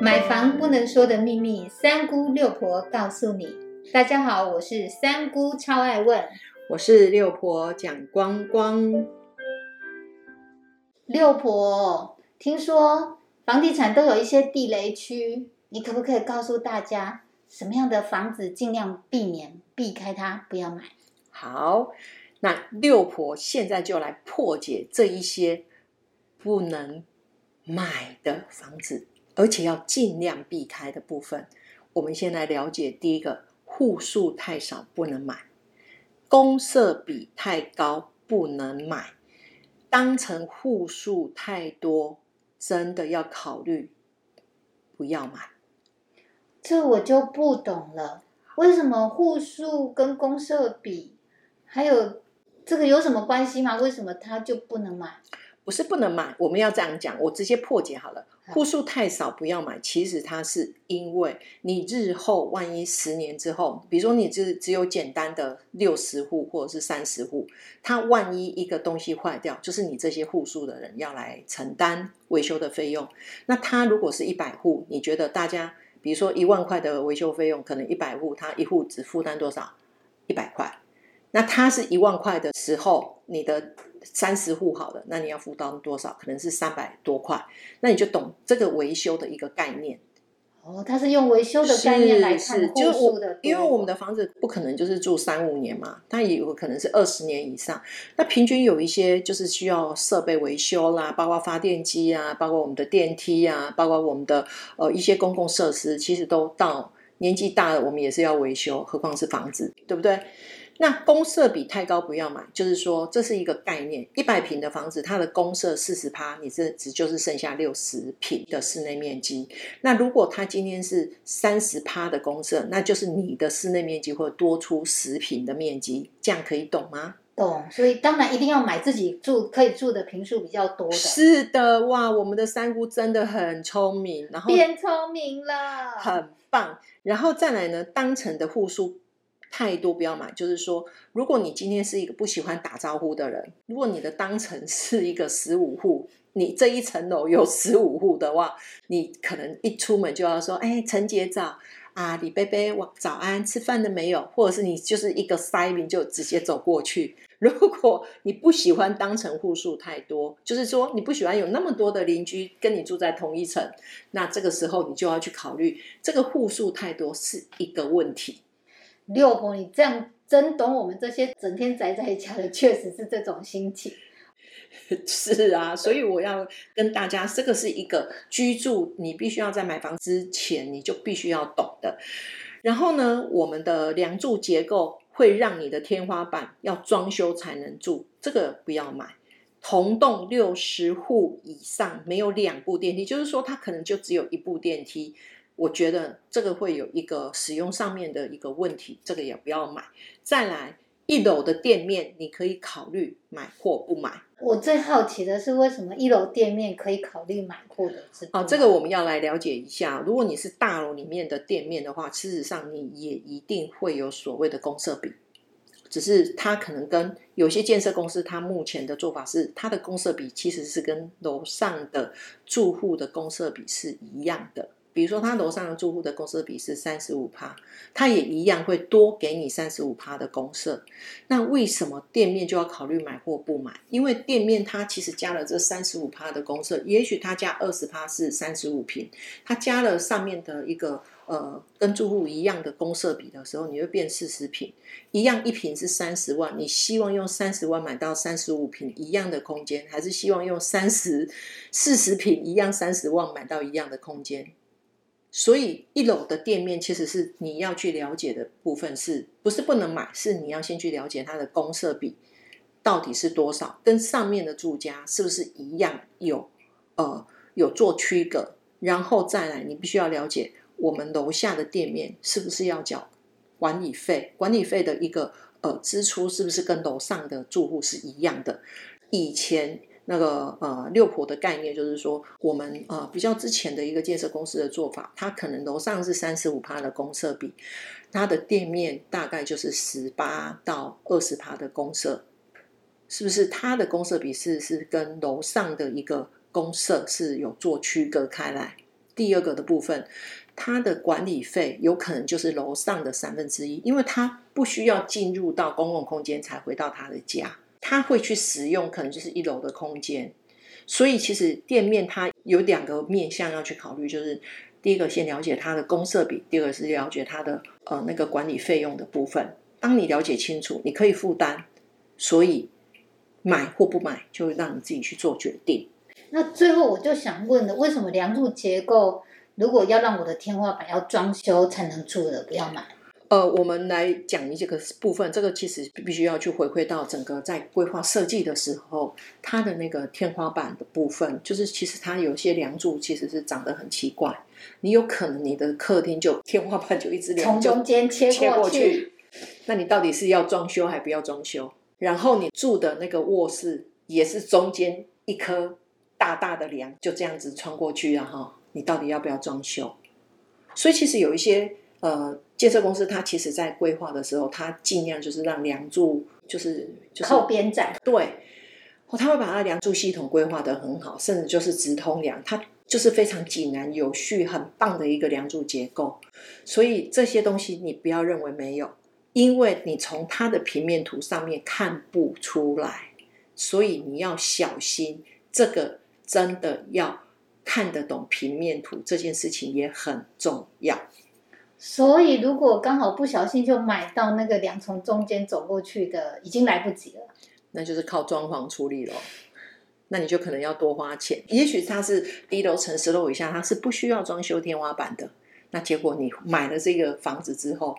买房不能说的秘密，三姑六婆告诉你。大家好，我是三姑，超爱问。我是六婆蒋光光。六婆，听说房地产都有一些地雷区，你可不可以告诉大家，什么样的房子尽量避免、避开它，不要买？好，那六婆现在就来破解这一些不能买的房子，而且要尽量避开的部分。我们先来了解第一个，户数太少不能买，公设比太高不能买，当成户数太多，真的要考虑不要买。这我就不懂了，为什么户数跟公设比，还有这个有什么关系吗？为什么它就不能买？不是不能买，我们要这样讲，我直接破解好了。户数太少不要买，其实它是因为你日后万一十年之后，比如说你只只有简单的六十户或者是三十户，它万一一个东西坏掉，就是你这些户数的人要来承担维修的费用。那它如果是一百户，你觉得大家比如说一万块的维修费用，可能一百户它一户只负担多少？一百块。那它是一万块的时候，你的。三十户好了，那你要负担多少？可能是三百多块，那你就懂这个维修的一个概念。哦，它是用维修的概念来看户数的，因为我们的房子不可能就是住三五年嘛，它也有可能是二十年以上。那平均有一些就是需要设备维修啦，包括发电机啊，包括我们的电梯啊，包括我们的呃一些公共设施，其实都到年纪大了，我们也是要维修，何况是房子，对不对？那公设比太高不要买，就是说这是一个概念。一百平的房子，它的公设四十趴，你这只就是剩下六十平的室内面积。那如果它今天是三十趴的公设，那就是你的室内面积会多出十平的面积，这样可以懂吗？懂。所以当然一定要买自己住可以住的平数比较多的。是的，哇，我们的三姑真的很聪明，然后变聪明了，很棒。然后再来呢，当成的户数。太多不要买，就是说，如果你今天是一个不喜欢打招呼的人，如果你的当层是一个十五户，你这一层楼有十五户的话，你可能一出门就要说：“哎，陈姐早啊，李贝贝晚早安，吃饭了没有？”或者是你就是一个塞名就直接走过去。如果你不喜欢当层户数太多，就是说你不喜欢有那么多的邻居跟你住在同一层，那这个时候你就要去考虑这个户数太多是一个问题。六婆，你这样真懂我们这些整天宅在家的，确实是这种心情。是啊，所以我要跟大家，这个是一个居住，你必须要在买房之前，你就必须要懂的。然后呢，我们的梁柱结构会让你的天花板要装修才能住，这个不要买。同栋六十户以上没有两部电梯，就是说它可能就只有一部电梯。我觉得这个会有一个使用上面的一个问题，这个也不要买。再来，一楼的店面你可以考虑买或不买。我最好奇的是，为什么一楼店面可以考虑买或者是？哦，这个我们要来了解一下。如果你是大楼里面的店面的话，事实上你也一定会有所谓的公设比，只是它可能跟有些建设公司，它目前的做法是，它的公设比其实是跟楼上的住户的公设比是一样的。比如说，他楼上的住户的公设比是三十五趴，他也一样会多给你三十五趴的公设。那为什么店面就要考虑买或不买？因为店面它其实加了这三十五趴的公设，也许他加二十趴是三十五平，他加了上面的一个呃跟住户一样的公设比的时候，你会变四十平，一样一平是三十万，你希望用三十万买到三十五平一样的空间，还是希望用三十 四十平一样三十万买到一样的空间？所以一楼的店面其实是你要去了解的部分，是不是不能买？是你要先去了解它的公设比到底是多少，跟上面的住家是不是一样有呃有做区隔，然后再来你必须要了解我们楼下的店面是不是要缴管理费，管理费的一个呃支出是不是跟楼上的住户是一样的？以前。那个呃六婆的概念就是说，我们呃比较之前的一个建设公司的做法，它可能楼上是三十五趴的公设比，它的店面大概就是十八到二十趴的公设，是不是？它的公设比是是跟楼上的一个公设是有做区隔开来。第二个的部分，它的管理费有可能就是楼上的三分之一，因为它不需要进入到公共空间才回到他的家，他会去使用可能就是一楼的空间。所以其实店面它有两个面向要去考虑，就是第一个先了解它的公设比，第二个是了解它的呃那个管理费用的部分。当你了解清楚，你可以负担，所以买或不买就让你自己去做决定。那最后我就想问了，为什么梁柱结构如果要让我的天花板要装修才能住的，不要买？呃，我们来讲一这个部分，这个其实必须要去回馈到整个在规划设计的时候，它的那个天花板的部分，就是其实它有些梁柱其实是长得很奇怪，你有可能你的客厅就天花板就一直从中间切过去，那你到底是要装修还不要装修？然后你住的那个卧室也是中间一颗大大的梁，就这样子穿过去了哈，你到底要不要装修？所以其实有一些。呃，建设公司它其实在规划的时候，它尽量就是让梁柱就是靠边站，对，他会把它梁柱系统规划的很好，甚至就是直通梁，它就是非常井然有序、很棒的一个梁柱结构。所以这些东西你不要认为没有，因为你从它的平面图上面看不出来，所以你要小心，这个真的要看得懂平面图这件事情也很重要。所以，如果刚好不小心就买到那个梁从中间走过去的，已经来不及了。那就是靠装潢处理了。那你就可能要多花钱。也许它是一楼层十楼以下，它是不需要装修天花板的。那结果你买了这个房子之后，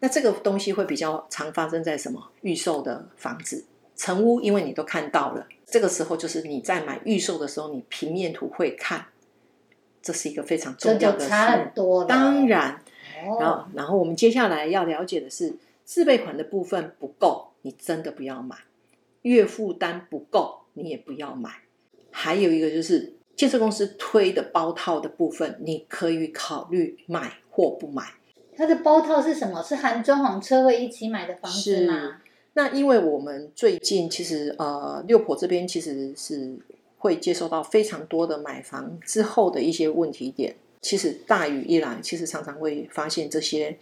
那这个东西会比较常发生在什么预售的房子、成屋，因为你都看到了。这个时候就是你在买预售的时候，你平面图会看，这是一个非常重要的事。差很多。当然。然后，然后我们接下来要了解的是，自备款的部分不够，你真的不要买；月负担不够，你也不要买。还有一个就是，建设公司推的包套的部分，你可以考虑买或不买。它的包套是什么？是含装潢车位一起买的房子吗？那因为我们最近其实呃，六婆这边其实是会接收到非常多的买房之后的一些问题点。其实大雨一来，其实常常会发现这些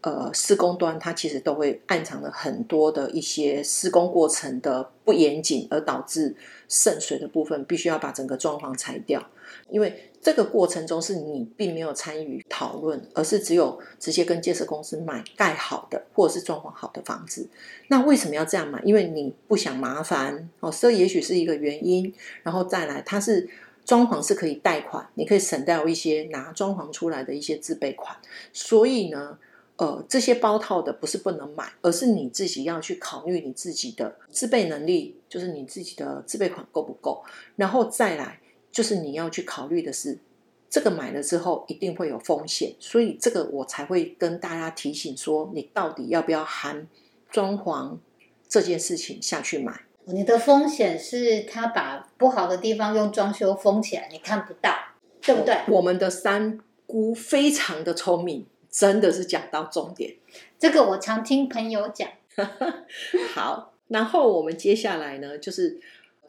呃施工端，它其实都会暗藏了很多的一些施工过程的不严谨，而导致渗水的部分，必须要把整个装潢拆掉。因为这个过程中是你并没有参与讨论，而是只有直接跟建设公司买盖好的或者是装潢好的房子。那为什么要这样买？因为你不想麻烦哦，这也许是一个原因。然后再来，它是。装潢是可以贷款，你可以省掉一些拿装潢出来的一些自备款。所以呢，呃，这些包套的不是不能买，而是你自己要去考虑你自己的自备能力，就是你自己的自备款够不够。然后再来，就是你要去考虑的是，这个买了之后一定会有风险，所以这个我才会跟大家提醒说，你到底要不要含装潢这件事情下去买。你的风险是他把不好的地方用装修封起来，你看不到，对不对？我们的三姑非常的聪明，真的是讲到重点。这个我常听朋友讲。好，然后我们接下来呢，就是。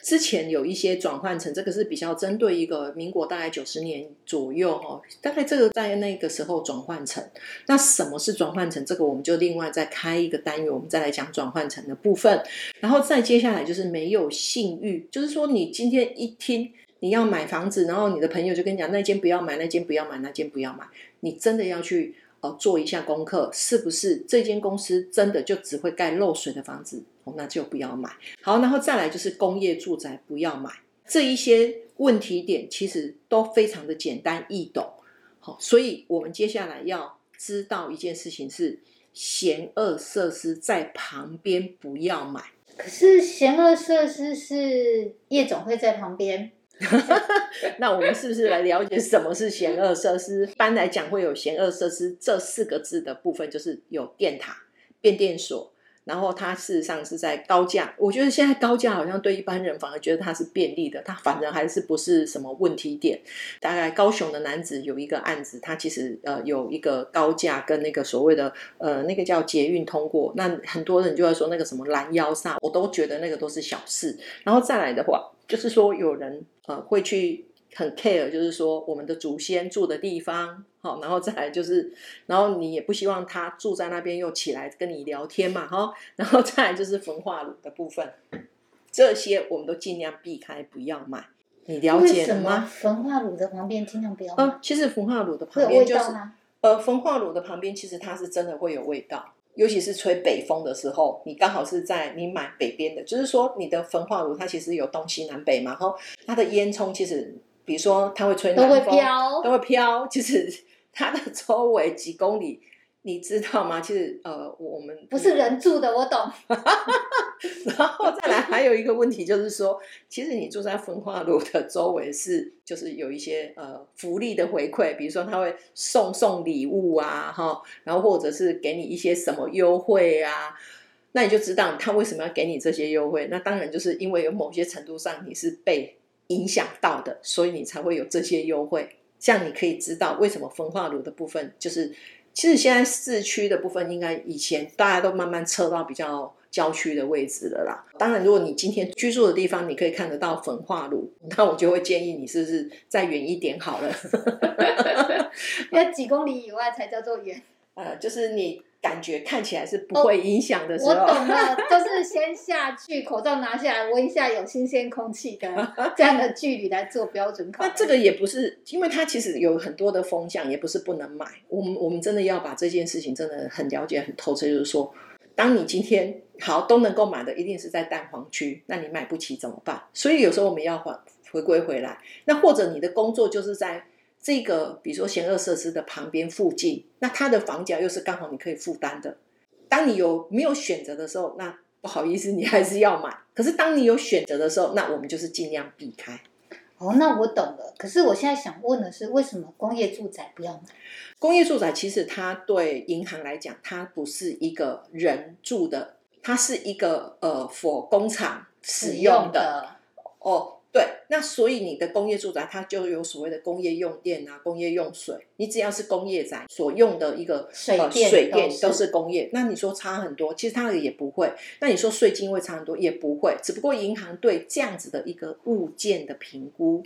之前有一些转换成这个是比较针对一个民国大概九十年左右哈，大概这个在那个时候转换成。那什么是转换成？这个我们就另外再开一个单元，我们再来讲转换成的部分。然后再接下来就是没有信誉，就是说你今天一听你要买房子，然后你的朋友就跟你讲那间不要买，那间不要买，那间不要买，你真的要去。呃，做一下功课，是不是这间公司真的就只会盖漏水的房子？哦，那就不要买。好，然后再来就是工业住宅，不要买。这一些问题点其实都非常的简单易懂。好，所以我们接下来要知道一件事情是，嫌恶设施在旁边不要买。可是嫌恶设施是夜总会在旁边。那我们是不是来了解什么是险恶设施？一般来讲，会有险恶设施这四个字的部分，就是有电塔、变电所，然后它事实上是在高架。我觉得现在高架好像对一般人反而觉得它是便利的，它反正还是不是什么问题点。大概高雄的男子有一个案子，他其实呃有一个高架跟那个所谓的呃那个叫捷运通过，那很多人就会说那个什么拦腰煞，我都觉得那个都是小事。然后再来的话。就是说，有人呃会去很 care，就是说我们的祖先住的地方，好，然后再来就是，然后你也不希望他住在那边又起来跟你聊天嘛，哈，然后再来就是焚化炉的部分，这些我们都尽量避开，不要买。你了解了吗？焚化炉的旁边尽量不要买？呃，其实焚化炉的旁边就是？呃，焚化炉的旁边，其实它是真的会有味道，尤其是吹北风的时候，你刚好是在你买北边的，就是说你的焚化炉它其实有东西南北嘛，然后它的烟囱其实，比如说它会吹都会飘都会飘，其实 它的周围几公里，你知道吗？其实呃，我们不是人住的，我懂。然后再来还有一个问题就是说，其实你住在焚化炉的周围是就是有一些呃福利的回馈，比如说他会送送礼物啊，哈，然后或者是给你一些什么优惠啊，那你就知道他为什么要给你这些优惠。那当然就是因为有某些程度上你是被影响到的，所以你才会有这些优惠。这样你可以知道为什么焚化炉的部分就是，其实现在市区的部分应该以前大家都慢慢撤到比较郊区的位置了啦。当然，如果你今天居住的地方你可以看得到焚化炉，那我就会建议你是不是再远一点好了。要几公里以外才叫做远。呃，就是你感觉看起来是不会影响的时我候。懂了，就是先下去，口罩拿下来，闻一下有新鲜空气的 这样的距离来做标准考。那这个也不是，因为它其实有很多的风向，也不是不能买。我们我们真的要把这件事情真的很了解、很透彻，就是说，当你今天好都能够买的，一定是在蛋黄区，那你买不起怎么办？所以有时候我们要回回归回来，那或者你的工作就是在这个比如说险恶设施的旁边附近，那它的房价又是刚好你可以负担的。当你有没有选择的时候，那不好意思，你还是要买。可是当你有选择的时候，那我们就是尽量避开。哦，那我懂了。可是我现在想问的是，为什么工业住宅不要买？工业住宅其实它对银行来讲，它不是一个人住的，它是一个呃，for 工厂使用的的，哦。对，那所以你的工业住宅它就有所谓的工业用电啊、工业用水，你只要是工业宅所用的一个呃水电水电都是工业。那你说差很多，其实它也不会。那你说税金会差很多，也不会。只不过银行对这样子的一个物件的评估，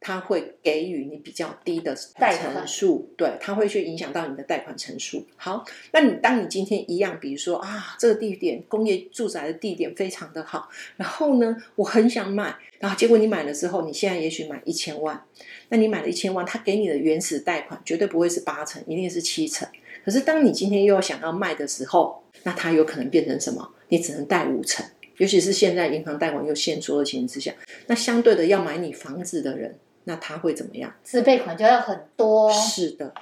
它会给予你比较低的贷款数，对，它会去影响到你的贷款成数。好，那你当你今天一样，比如说啊，这个地点工业住宅的地点非常的好，然后呢，我很想买，然后结果你买了之后，你现在也许买一千万，那你买了一千万，他给你的原始贷款绝对不会是八成，一定是七成。可是当你今天又要想要卖的时候，那它有可能变成什么？你只能贷五成，尤其是现在银行贷款又限缩的情形之下，那相对的要买你房子的人，那他会怎么样？自备款就要很多。是的，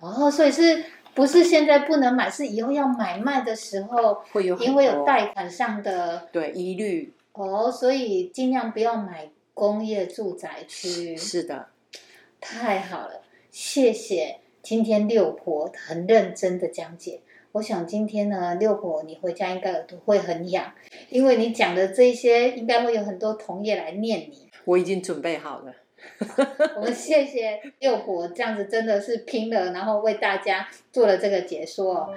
哦，所以是不是现在不能买？是以后要买卖的时候，会有因为有多贷款上的对疑虑，哦，所以尽量不要买工业住宅区。是的，太好了，谢谢今天六婆很认真的讲解。我想今天呢，六婆你回家应该耳朵会很痒，因为你讲的这些应该会有很多同业来念你。我已经准备好了。我们谢谢六婆这样子真的是拼了，然后为大家做了这个解说。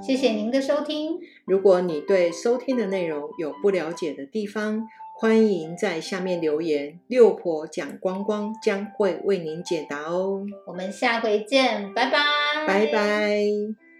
谢谢您的收听，如果你对收听的内容有不了解的地方，欢迎在下面留言，六婆讲光光将会为您解答哦。我们下回见，拜拜，拜拜。